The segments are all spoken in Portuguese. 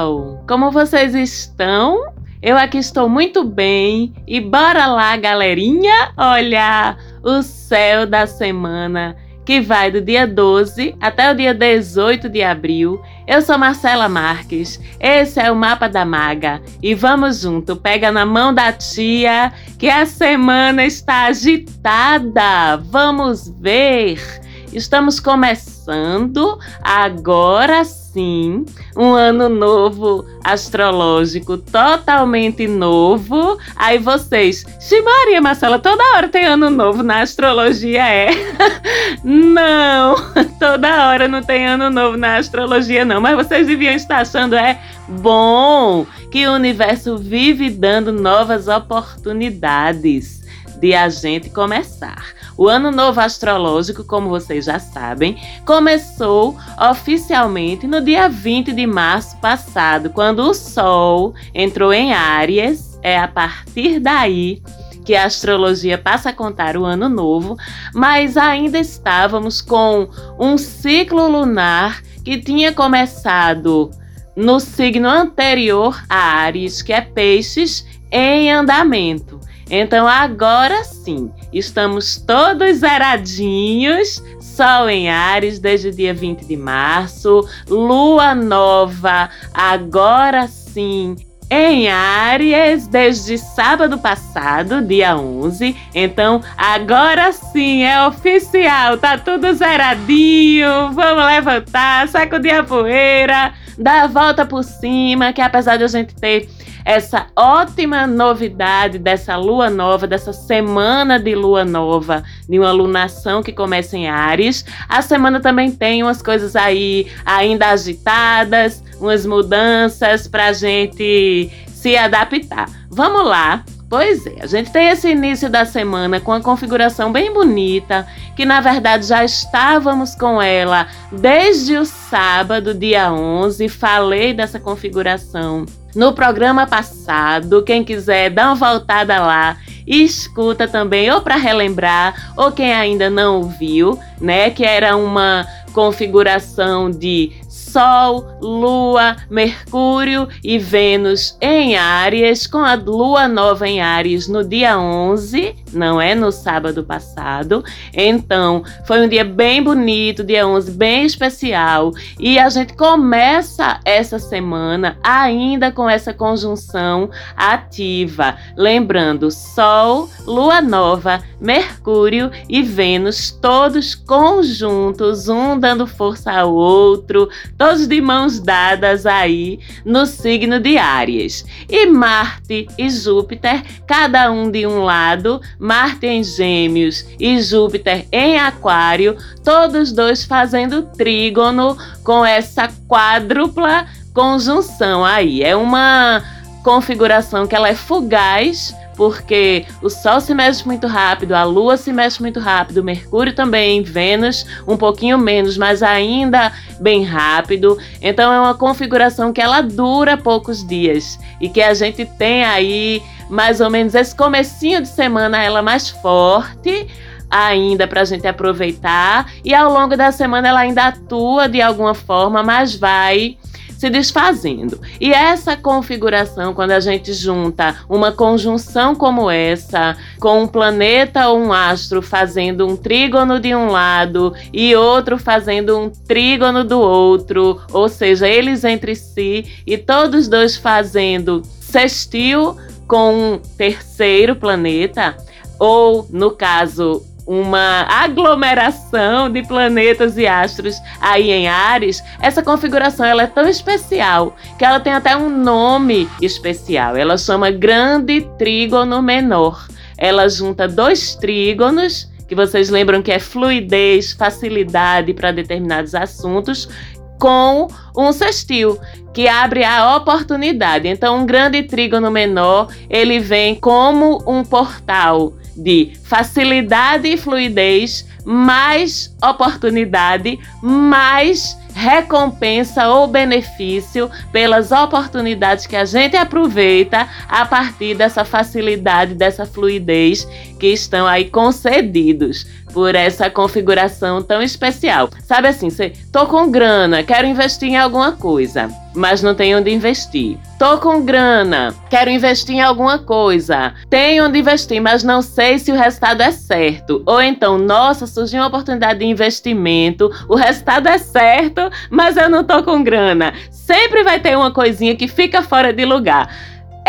Pessoal! Como vocês estão? Eu aqui estou muito bem e bora lá, galerinha, olhar o céu da semana que vai do dia 12 até o dia 18 de abril. Eu sou Marcela Marques, esse é o Mapa da Maga e vamos junto, pega na mão da tia que a semana está agitada. Vamos ver! Estamos começando agora sim um ano novo astrológico totalmente novo. Aí vocês, Ximaria Marcela, toda hora tem ano novo na astrologia, é? não, toda hora não tem ano novo na astrologia, não. Mas vocês deviam estar achando, é bom que o universo vive dando novas oportunidades de a gente começar. O ano novo astrológico, como vocês já sabem, começou oficialmente no dia 20 de março passado, quando o Sol entrou em Áries. É a partir daí que a astrologia passa a contar o ano novo, mas ainda estávamos com um ciclo lunar que tinha começado no signo anterior a Ares, que é Peixes, em andamento. Então agora sim, estamos todos zeradinhos. Sol em Ares desde o dia 20 de março, lua nova agora sim em Áries desde sábado passado, dia 11. Então, agora sim é oficial, tá tudo zeradinho. Vamos levantar, sacudir a poeira, dar a volta por cima, que apesar de a gente ter essa ótima novidade dessa lua nova, dessa semana de lua nova, de uma lunação que começa em Ares. A semana também tem umas coisas aí ainda agitadas, umas mudanças para gente se adaptar. Vamos lá. Pois é, a gente tem esse início da semana com uma configuração bem bonita, que na verdade já estávamos com ela desde o sábado, dia 11. Falei dessa configuração no programa passado. Quem quiser, dá uma voltada lá e escuta também, ou para relembrar, ou quem ainda não ouviu, né? Que era uma configuração de Sol, Lua, Mercúrio e Vênus em Áries, com a Lua nova em Áries no dia 11, não é no sábado passado. Então, foi um dia bem bonito, dia 11, bem especial. E a gente começa essa semana ainda com essa conjunção ativa. Lembrando, Sol, Lua nova, Mercúrio e Vênus, todos conjuntos, um dando força ao outro, todos de mãos dadas aí no signo de Áries. E Marte e Júpiter, cada um de um lado, Marte em Gêmeos e Júpiter em Aquário, todos dois fazendo trígono com essa quádrupla conjunção aí. É uma configuração que ela é fugaz, porque o Sol se mexe muito rápido, a Lua se mexe muito rápido, Mercúrio também, Vênus um pouquinho menos, mas ainda bem rápido. Então é uma configuração que ela dura poucos dias e que a gente tem aí mais ou menos esse comecinho de semana ela mais forte ainda para a gente aproveitar e ao longo da semana ela ainda atua de alguma forma, mas vai se desfazendo. E essa configuração, quando a gente junta uma conjunção como essa, com um planeta ou um astro fazendo um trígono de um lado e outro fazendo um trígono do outro, ou seja, eles entre si e todos dois fazendo sextil com um terceiro planeta, ou no caso uma aglomeração de planetas e astros aí em Ares, essa configuração ela é tão especial que ela tem até um nome especial. Ela chama Grande Trígono Menor. Ela junta dois trígonos que vocês lembram que é fluidez, facilidade para determinados assuntos, com um sextil, que abre a oportunidade. Então, um grande trígono menor, ele vem como um portal de facilidade e fluidez, mais oportunidade, mais recompensa ou benefício pelas oportunidades que a gente aproveita a partir dessa facilidade, dessa fluidez que estão aí concedidos. por essa configuração tão especial. Sabe assim, você tô com grana, quero investir em alguma coisa, mas não tenho onde investir. Tô com grana, quero investir em alguma coisa. Tenho onde investir, mas não sei se o resultado é certo. Ou então, nossa, surgiu uma oportunidade de investimento, o resultado é certo, mas eu não tô com grana. Sempre vai ter uma coisinha que fica fora de lugar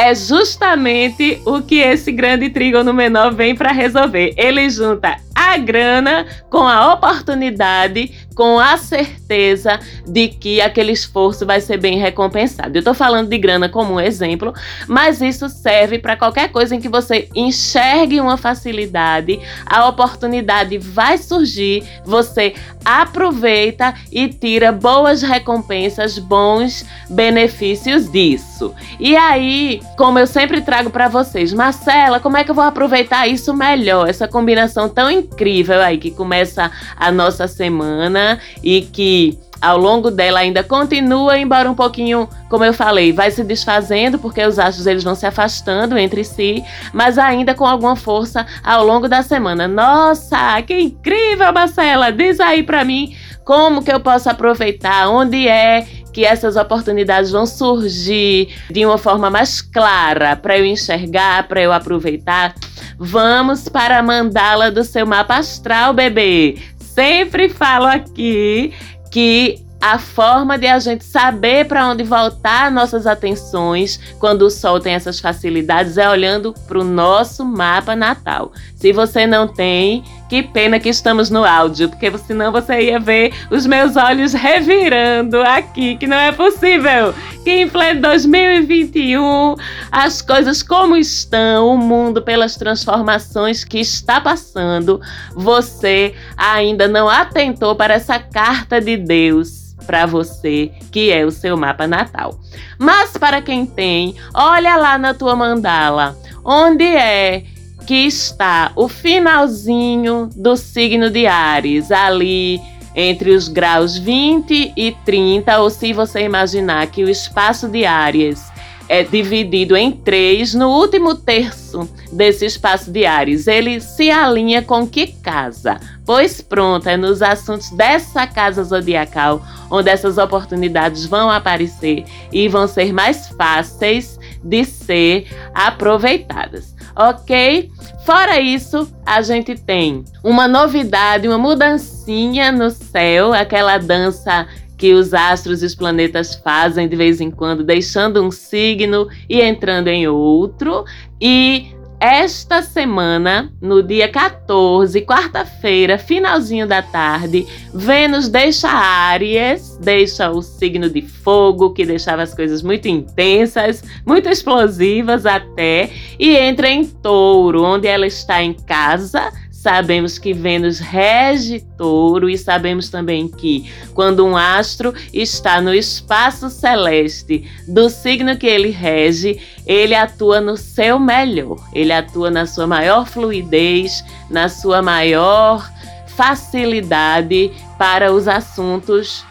é justamente o que esse grande trígono menor vem para resolver. Ele junta a grana com a oportunidade, com a certeza de que aquele esforço vai ser bem recompensado. Eu estou falando de grana como um exemplo, mas isso serve para qualquer coisa em que você enxergue uma facilidade, a oportunidade vai surgir, você aproveita e tira boas recompensas, bons benefícios disso. E aí, como eu sempre trago para vocês, Marcela, como é que eu vou aproveitar isso melhor? Essa combinação tão incrível aí que começa a nossa semana e que ao longo dela ainda continua, embora um pouquinho, como eu falei, vai se desfazendo porque os astros eles vão se afastando entre si, mas ainda com alguma força ao longo da semana. Nossa, que incrível, Marcela! Diz aí para mim como que eu posso aproveitar, onde é que essas oportunidades vão surgir de uma forma mais clara para eu enxergar, para eu aproveitar. Vamos para a mandala do seu mapa astral, bebê. Sempre falo aqui que a forma de a gente saber para onde voltar nossas atenções quando o sol tem essas facilidades é olhando para o nosso mapa natal. Se você não tem, que pena que estamos no áudio, porque senão você ia ver os meus olhos revirando aqui, que não é possível. Que em pleno 2021 as coisas como estão, o mundo pelas transformações que está passando, você ainda não atentou para essa carta de Deus para você, que é o seu mapa natal. Mas para quem tem, olha lá na tua mandala, onde é que está o finalzinho do signo de Ares, ali entre os graus 20 e 30, ou se você imaginar que o espaço de Ares é dividido em três no último terço desse espaço de Ares. Ele se alinha com que casa? Pois pronto, é nos assuntos dessa casa zodiacal onde essas oportunidades vão aparecer e vão ser mais fáceis de ser aproveitadas, ok? Fora isso, a gente tem uma novidade, uma mudancinha no céu, aquela dança que os astros e os planetas fazem de vez em quando, deixando um signo e entrando em outro. E esta semana, no dia 14, quarta-feira, finalzinho da tarde, Vênus deixa Áries, deixa o signo de fogo, que deixava as coisas muito intensas, muito explosivas até, e entra em Touro, onde ela está em casa, Sabemos que Vênus rege touro e sabemos também que quando um astro está no espaço celeste do signo que ele rege, ele atua no seu melhor, ele atua na sua maior fluidez, na sua maior facilidade para os assuntos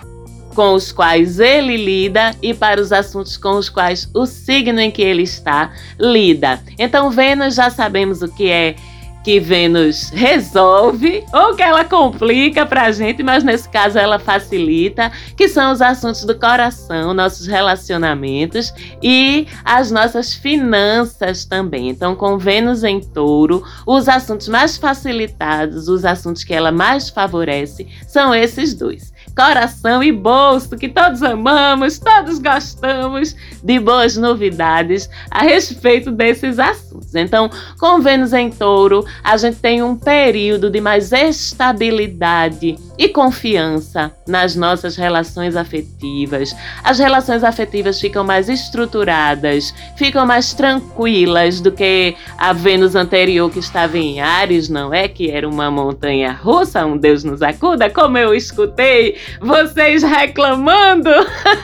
com os quais ele lida e para os assuntos com os quais o signo em que ele está lida. Então, Vênus já sabemos o que é que Vênus resolve ou que ela complica para a gente, mas nesse caso ela facilita, que são os assuntos do coração, nossos relacionamentos e as nossas finanças também. Então, com Vênus em touro, os assuntos mais facilitados, os assuntos que ela mais favorece, são esses dois coração e bolso, que todos amamos, todos gostamos de boas novidades a respeito desses assuntos. Então, com Vênus em Touro, a gente tem um período de mais estabilidade e confiança nas nossas relações afetivas. As relações afetivas ficam mais estruturadas, ficam mais tranquilas do que a Vênus anterior que estava em Ares, não é? Que era uma montanha russa, um Deus nos acuda, como eu escutei vocês reclamando.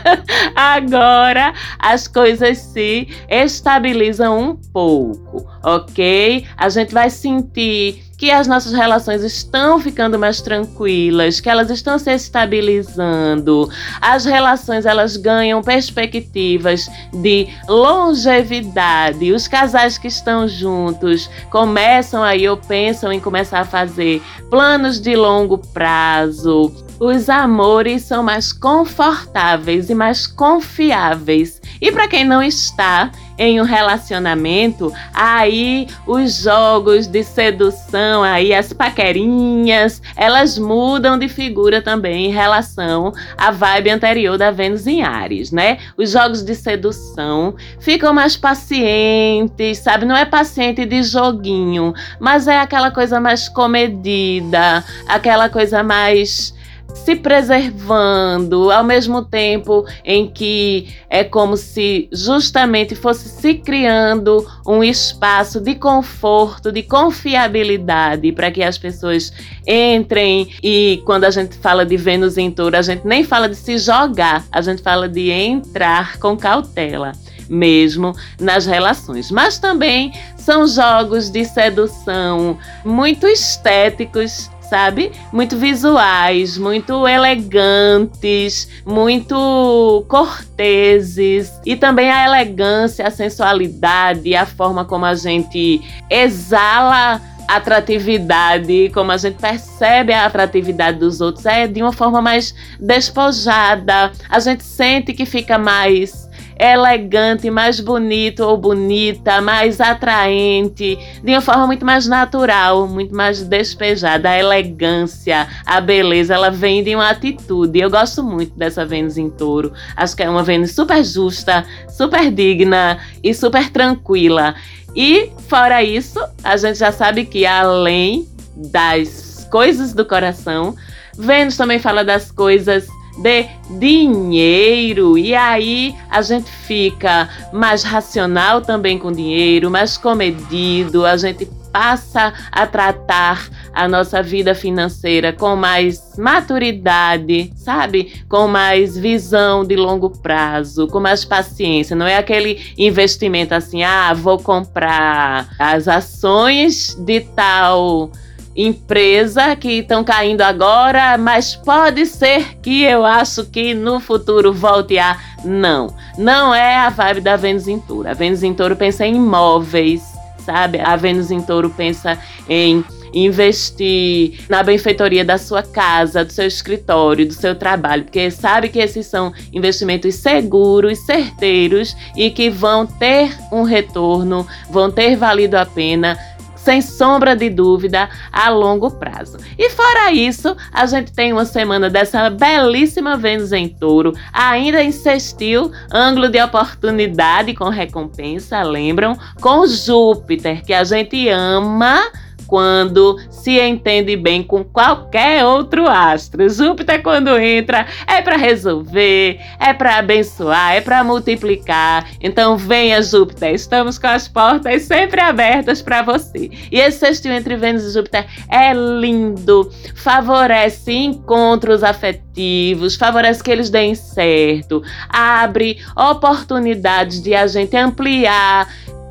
Agora as coisas se estabilizam um pouco, ok? A gente vai sentir que as nossas relações estão ficando mais tranquilas, que elas estão se estabilizando. As relações elas ganham perspectivas de longevidade. Os casais que estão juntos começam aí ou pensam em começar a fazer planos de longo prazo. Os amores são mais confortáveis e mais confiáveis. E para quem não está em um relacionamento, aí os jogos de sedução, aí as paquerinhas, elas mudam de figura também em relação à vibe anterior da Vênus em Ares, né? Os jogos de sedução ficam mais pacientes, sabe? Não é paciente de joguinho, mas é aquela coisa mais comedida, aquela coisa mais se preservando, ao mesmo tempo em que é como se justamente fosse se criando um espaço de conforto, de confiabilidade para que as pessoas entrem e quando a gente fala de Vênus em Touro, a gente nem fala de se jogar, a gente fala de entrar com cautela mesmo nas relações. Mas também são jogos de sedução muito estéticos sabe? Muito visuais, muito elegantes, muito corteses e também a elegância, a sensualidade, a forma como a gente exala atratividade, como a gente percebe a atratividade dos outros, é de uma forma mais despojada. A gente sente que fica mais elegante, mais bonito ou bonita, mais atraente, de uma forma muito mais natural, muito mais despejada. A elegância, a beleza, ela vem de uma atitude. Eu gosto muito dessa Vênus em touro. Acho que é uma Vênus super justa, super digna e super tranquila. E, fora isso, a gente já sabe que além das coisas do coração, Vênus também fala das coisas de dinheiro. E aí a gente fica mais racional também com dinheiro, mais comedido, a gente passa a tratar a nossa vida financeira com mais maturidade, sabe? Com mais visão de longo prazo, com mais paciência. Não é aquele investimento assim, ah, vou comprar as ações de tal empresa que estão caindo agora, mas pode ser que eu acho que no futuro volte a. Não, não é a vibe da Vênus em Touro. A Vênus em Touro pensa em imóveis, sabe? A Vênus em Touro pensa em investir na benfeitoria da sua casa, do seu escritório, do seu trabalho, porque sabe que esses são investimentos seguros, certeiros e que vão ter um retorno, vão ter valido a pena sem sombra de dúvida, a longo prazo. E fora isso, a gente tem uma semana dessa belíssima Vênus em touro, ainda insistiu, ângulo de oportunidade com recompensa, lembram? Com Júpiter, que a gente ama quando se entende bem com qualquer outro astro. Júpiter, quando entra, é para resolver, é para abençoar, é para multiplicar. Então, venha, Júpiter, estamos com as portas sempre abertas para você. E esse sextil entre Vênus e Júpiter é lindo, favorece encontros afetivos, favorece que eles deem certo, abre oportunidades de a gente ampliar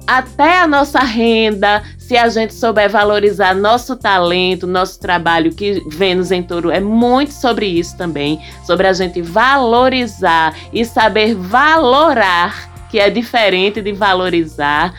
até a nossa renda, se a gente souber valorizar nosso talento, nosso trabalho, que Vênus em Touro é muito sobre isso também, sobre a gente valorizar e saber valorar, que é diferente de valorizar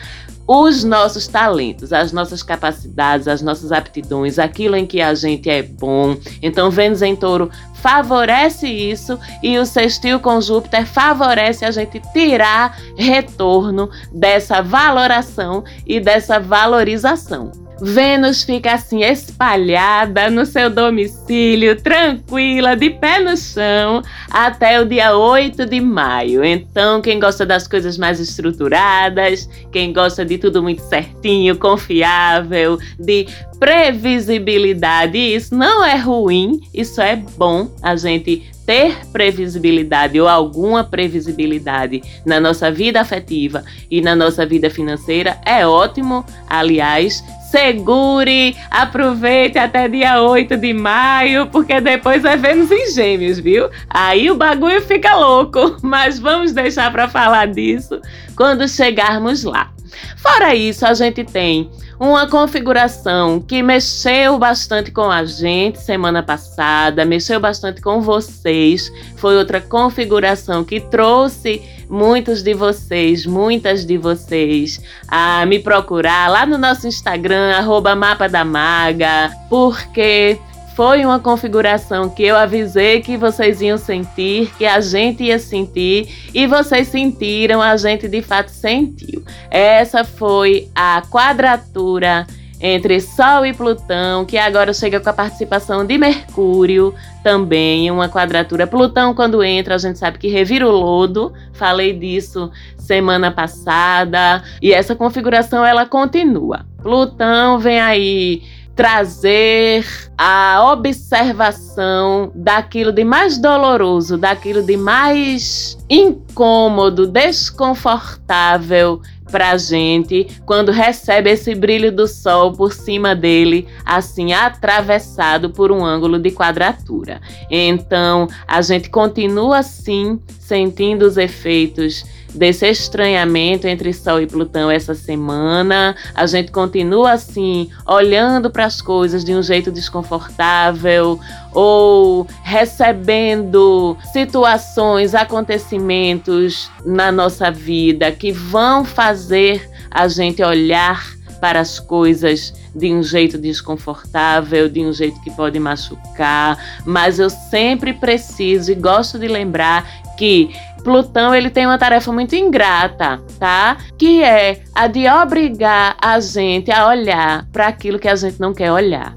os nossos talentos, as nossas capacidades, as nossas aptidões, aquilo em que a gente é bom. Então, Vênus em Touro favorece isso e o sextil com Júpiter favorece a gente tirar retorno dessa valoração e dessa valorização. Vênus fica assim espalhada no seu domicílio, tranquila, de pé no chão, até o dia 8 de maio. Então, quem gosta das coisas mais estruturadas, quem gosta de tudo muito certinho, confiável, de previsibilidade, isso não é ruim, isso é bom a gente ter previsibilidade ou alguma previsibilidade na nossa vida afetiva e na nossa vida financeira é ótimo. Aliás, segure, aproveite até dia 8 de maio, porque depois é Vênus em Gêmeos, viu? Aí o bagulho fica louco, mas vamos deixar para falar disso quando chegarmos lá. Fora isso, a gente tem uma configuração que mexeu bastante com a gente semana passada, mexeu bastante com vocês. Foi outra configuração que trouxe muitos de vocês, muitas de vocês, a me procurar lá no nosso Instagram, arroba Mapa da Maga, porque foi uma configuração que eu avisei que vocês iam sentir, que a gente ia sentir, e vocês sentiram, a gente de fato sentiu. Essa foi a quadratura entre Sol e Plutão, que agora chega com a participação de Mercúrio, também uma quadratura. Plutão, quando entra, a gente sabe que revira o lodo. Falei disso semana passada. E essa configuração ela continua. Plutão vem aí trazer a observação daquilo de mais doloroso, daquilo de mais incômodo, desconfortável para a gente quando recebe esse brilho do sol por cima dele, assim atravessado por um ângulo de quadratura. Então, a gente continua assim sentindo os efeitos desse estranhamento entre Sol e Plutão essa semana. A gente continua assim, olhando para as coisas de um jeito desconfortável ou recebendo situações, acontecimentos na nossa vida que vão fazer a gente olhar para as coisas de um jeito desconfortável, de um jeito que pode machucar, mas eu sempre preciso e gosto de lembrar que Plutão ele tem uma tarefa muito ingrata, tá? Que é a de obrigar a gente a olhar para aquilo que a gente não quer olhar.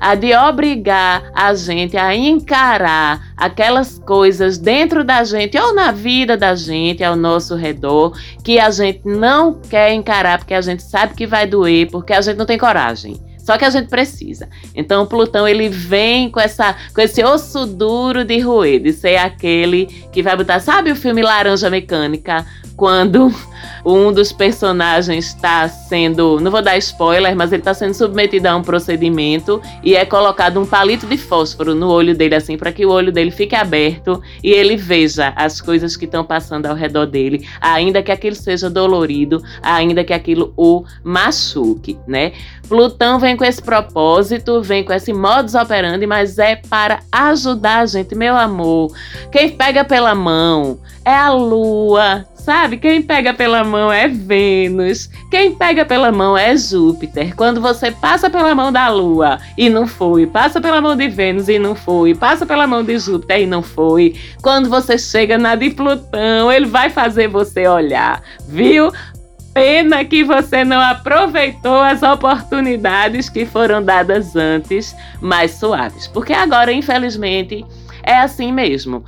A de obrigar a gente a encarar aquelas coisas dentro da gente ou na vida da gente, ao nosso redor, que a gente não quer encarar porque a gente sabe que vai doer, porque a gente não tem coragem. Só que a gente precisa. Então, Plutão ele vem com essa com esse osso duro de roer, de ser aquele que vai botar, sabe o filme Laranja Mecânica, quando um dos personagens está sendo, não vou dar spoiler, mas ele está sendo submetido a um procedimento e é colocado um palito de fósforo no olho dele assim para que o olho dele fique aberto e ele veja as coisas que estão passando ao redor dele, ainda que aquilo seja dolorido, ainda que aquilo o machuque, né? Plutão vem com esse propósito, vem com esse modus operandi, mas é para ajudar a gente, meu amor. Quem pega pela mão é a lua, Sabe, quem pega pela mão é Vênus, quem pega pela mão é Júpiter. Quando você passa pela mão da Lua e não foi, passa pela mão de Vênus e não foi, passa pela mão de Júpiter e não foi. Quando você chega na de Plutão, ele vai fazer você olhar, viu? Pena que você não aproveitou as oportunidades que foram dadas antes, mais suaves, porque agora, infelizmente, é assim mesmo.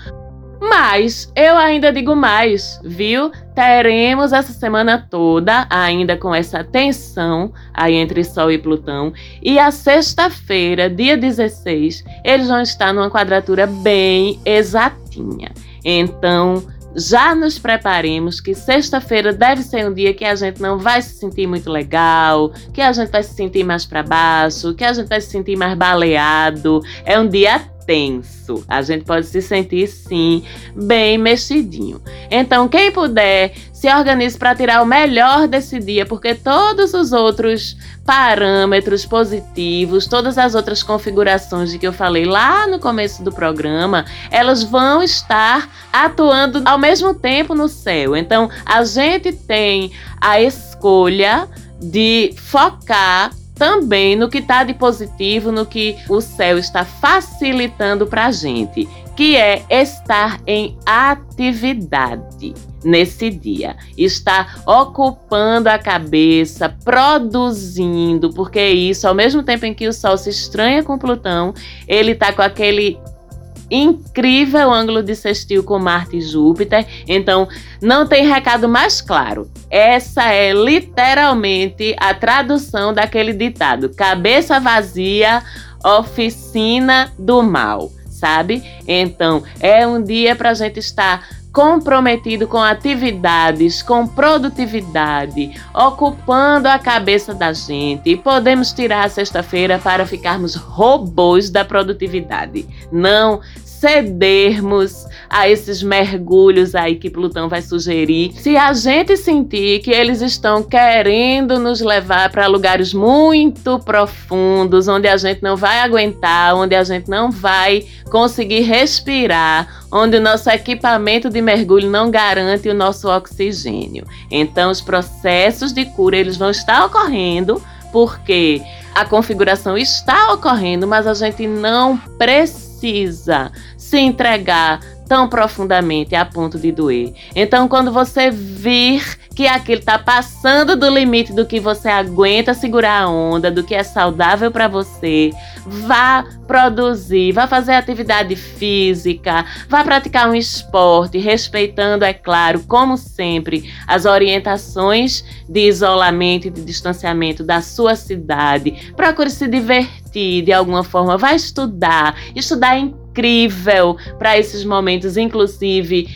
Mas eu ainda digo mais, viu? Teremos essa semana toda ainda com essa tensão aí entre Sol e Plutão. E a sexta-feira, dia 16, eles vão estar numa quadratura bem exatinha. Então, já nos preparemos que sexta-feira deve ser um dia que a gente não vai se sentir muito legal, que a gente vai se sentir mais para baixo, que a gente vai se sentir mais baleado. É um dia tenso. A gente pode se sentir sim bem mexidinho. Então, quem puder, se organize para tirar o melhor desse dia, porque todos os outros parâmetros positivos, todas as outras configurações de que eu falei lá no começo do programa, elas vão estar atuando ao mesmo tempo no céu. Então, a gente tem a escolha de focar também no que está de positivo, no que o céu está facilitando para a gente, que é estar em atividade nesse dia, estar ocupando a cabeça, produzindo, porque isso, ao mesmo tempo em que o Sol se estranha com Plutão, ele está com aquele incrível ângulo de sextil com Marte e Júpiter. Então, não tem recado mais claro. Essa é literalmente a tradução daquele ditado: cabeça vazia, oficina do mal, sabe? Então, é um dia para a gente estar comprometido com atividades, com produtividade, ocupando a cabeça da gente. E podemos tirar a sexta-feira para ficarmos robôs da produtividade. Não cedermos a esses mergulhos aí que Plutão vai sugerir, se a gente sentir que eles estão querendo nos levar para lugares muito profundos, onde a gente não vai aguentar, onde a gente não vai conseguir respirar, onde o nosso equipamento de mergulho não garante o nosso oxigênio. Então, os processos de cura eles vão estar ocorrendo porque a configuração está ocorrendo, mas a gente não precisa se entregar tão profundamente a ponto de doer. Então, quando você vir que aquilo está passando do limite do que você aguenta segurar a onda, do que é saudável para você, vá produzir, vá fazer atividade física, vá praticar um esporte, respeitando, é claro, como sempre, as orientações de isolamento e de distanciamento da sua cidade. Procure se divertir de alguma forma, vá estudar, estudar em incrível para esses momentos, inclusive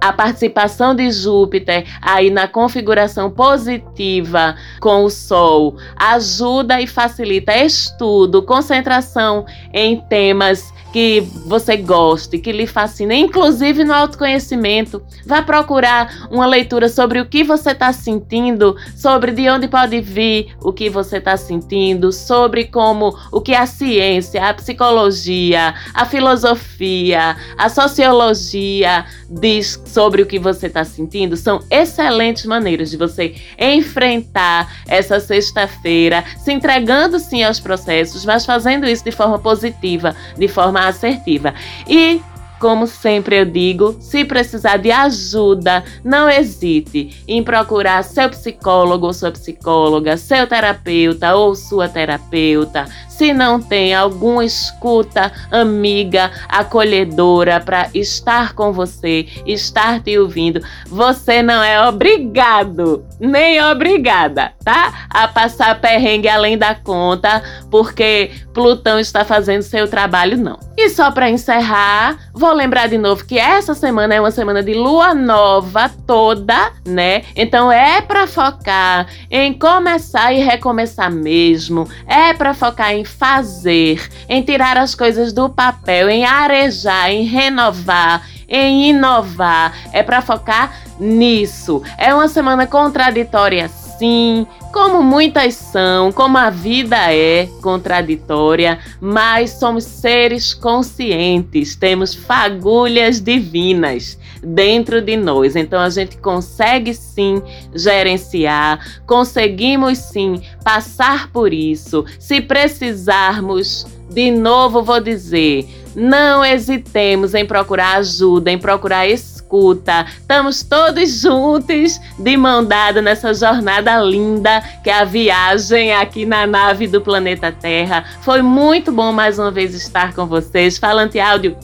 a participação de Júpiter aí na configuração positiva com o Sol ajuda e facilita estudo, concentração em temas que você goste, que lhe fascine, inclusive no autoconhecimento. Vá procurar uma leitura sobre o que você está sentindo, sobre de onde pode vir o que você está sentindo, sobre como o que a ciência, a psicologia, a filosofia, a sociologia diz sobre o que você está sentindo. São excelentes maneiras de você enfrentar essa sexta-feira, se entregando sim aos processos, mas fazendo isso de forma positiva, de forma assertiva. E como sempre eu digo, se precisar de ajuda, não hesite em procurar seu psicólogo ou sua psicóloga, seu terapeuta ou sua terapeuta, se não tem alguma escuta amiga, acolhedora para estar com você, estar te ouvindo, você não é obrigado, nem obrigada, tá? A passar perrengue além da conta, porque Plutão está fazendo seu trabalho, não. E só para encerrar, vou lembrar de novo que essa semana é uma semana de lua nova toda, né? Então é para focar em começar e recomeçar mesmo, é para focar em fazer, em tirar as coisas do papel, em arejar, em renovar, em inovar. É para focar nisso. É uma semana contraditória sim, como muitas são, como a vida é contraditória, mas somos seres conscientes, temos fagulhas divinas dentro de nós. Então a gente consegue sim gerenciar, conseguimos sim passar por isso. Se precisarmos, de novo vou dizer, não hesitemos em procurar ajuda, em procurar escuta. Estamos todos juntos, de mão dada nessa jornada linda que é a viagem aqui na nave do planeta Terra. Foi muito bom mais uma vez estar com vocês. Falante áudio.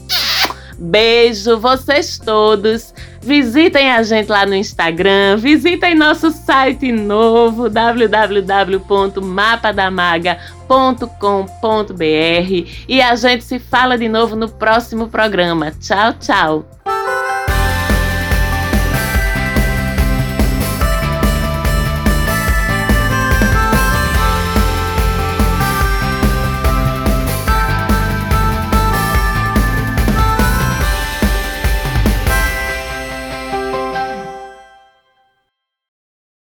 Beijo, vocês todos. Visitem a gente lá no Instagram, visitem nosso site novo www.mapadamaga.com.br e a gente se fala de novo no próximo programa. Tchau, tchau.